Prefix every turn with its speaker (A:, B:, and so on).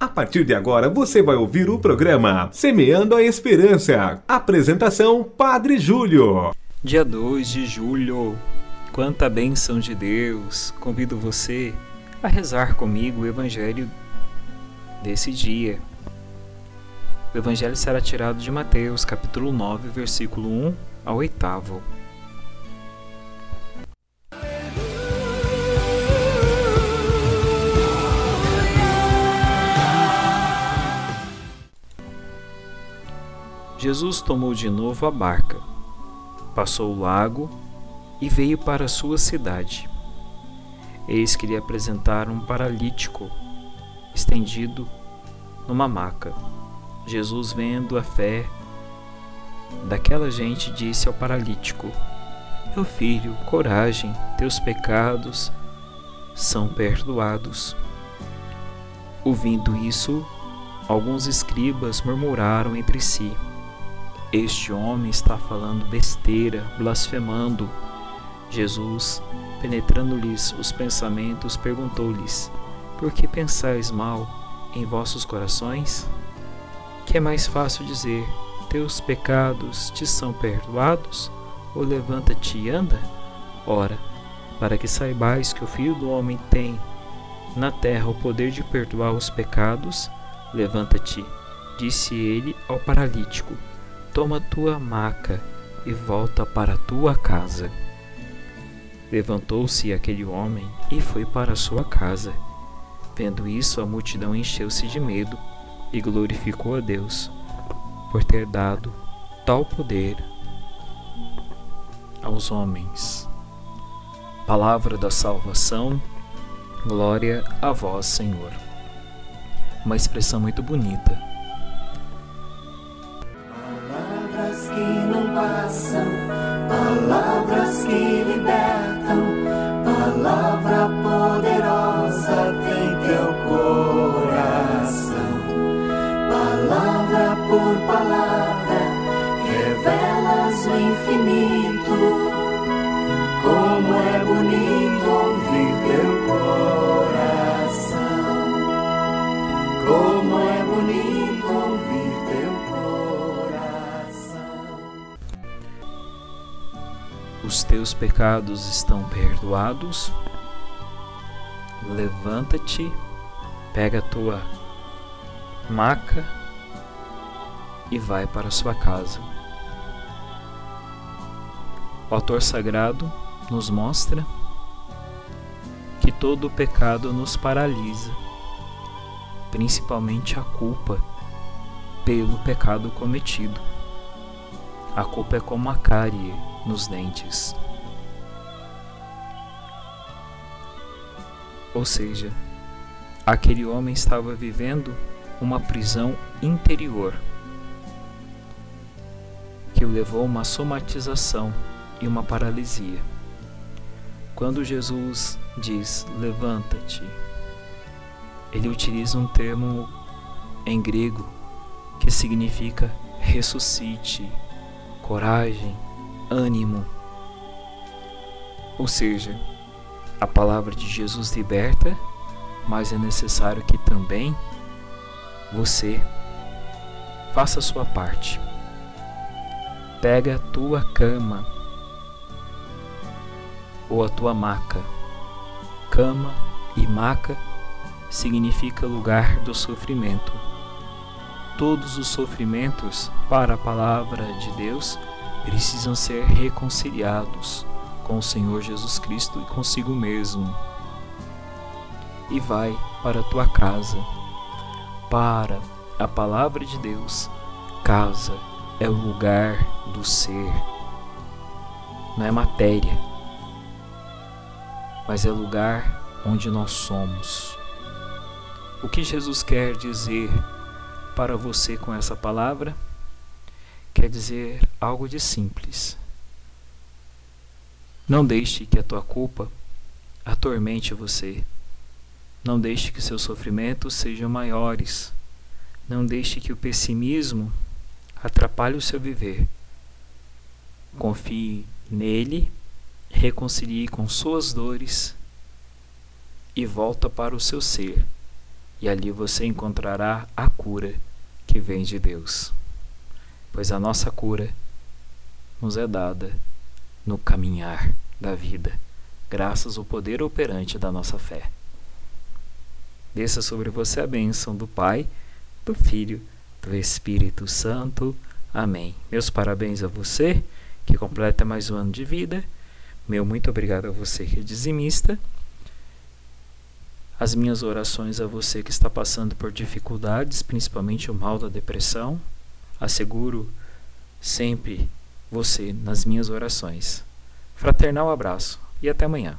A: A partir de agora você vai ouvir o programa Semeando a Esperança. Apresentação Padre Júlio.
B: Dia 2 de julho. Quanta bênção de Deus. Convido você a rezar comigo o evangelho desse dia. O evangelho será tirado de Mateus, capítulo 9, versículo 1 ao 8. Jesus tomou de novo a barca, passou o lago e veio para a sua cidade. Eis que lhe apresentaram um paralítico estendido numa maca. Jesus, vendo a fé daquela gente, disse ao paralítico: Meu filho, coragem, teus pecados são perdoados. Ouvindo isso, alguns escribas murmuraram entre si: este homem está falando besteira, blasfemando. Jesus, penetrando-lhes os pensamentos, perguntou-lhes: Por que pensais mal em vossos corações? Que é mais fácil dizer: Teus pecados te são perdoados? Ou levanta-te e anda? Ora, para que saibais que o Filho do Homem tem na terra o poder de perdoar os pecados, levanta-te, disse ele ao paralítico toma tua maca e volta para tua casa. Levantou-se aquele homem e foi para sua casa. Vendo isso, a multidão encheu-se de medo e glorificou a Deus por ter dado tal poder aos homens. Palavra da salvação, glória a vós, Senhor. Uma expressão muito bonita
C: infinito. Como é bonito ouvir teu coração. Como é bonito ouvir teu
B: os teus pecados estão perdoados. Levanta-te, pega a tua maca e vai para sua casa. O autor sagrado nos mostra que todo o pecado nos paralisa, principalmente a culpa pelo pecado cometido. A culpa é como a cárie nos dentes. Ou seja, aquele homem estava vivendo uma prisão interior que o levou a uma somatização e uma paralisia. Quando Jesus diz levanta-te, ele utiliza um termo em grego que significa ressuscite, coragem, ânimo. Ou seja, a palavra de Jesus liberta, mas é necessário que também você faça a sua parte. Pega a tua cama ou a tua maca. Cama e maca significa lugar do sofrimento. Todos os sofrimentos, para a palavra de Deus, precisam ser reconciliados com o Senhor Jesus Cristo e consigo mesmo. E vai para a tua casa, para a palavra de Deus. Casa é o lugar do ser, não é matéria, mas é lugar onde nós somos. O que Jesus quer dizer para você com essa palavra? quer dizer algo de simples. Não deixe que a tua culpa atormente você. Não deixe que seus sofrimentos sejam maiores. Não deixe que o pessimismo atrapalhe o seu viver. Confie nele, reconcilie com suas dores e volta para o seu ser. e ali você encontrará a cura que vem de Deus. Pois a nossa cura nos é dada no caminhar da vida, graças ao poder operante da nossa fé. Desça sobre você a bênção do Pai, do Filho, do Espírito Santo. Amém. Meus parabéns a você que completa mais um ano de vida. Meu muito obrigado a você que é dizimista. As minhas orações a você que está passando por dificuldades, principalmente o mal da depressão. Asseguro sempre você nas minhas orações. Fraternal abraço e até amanhã.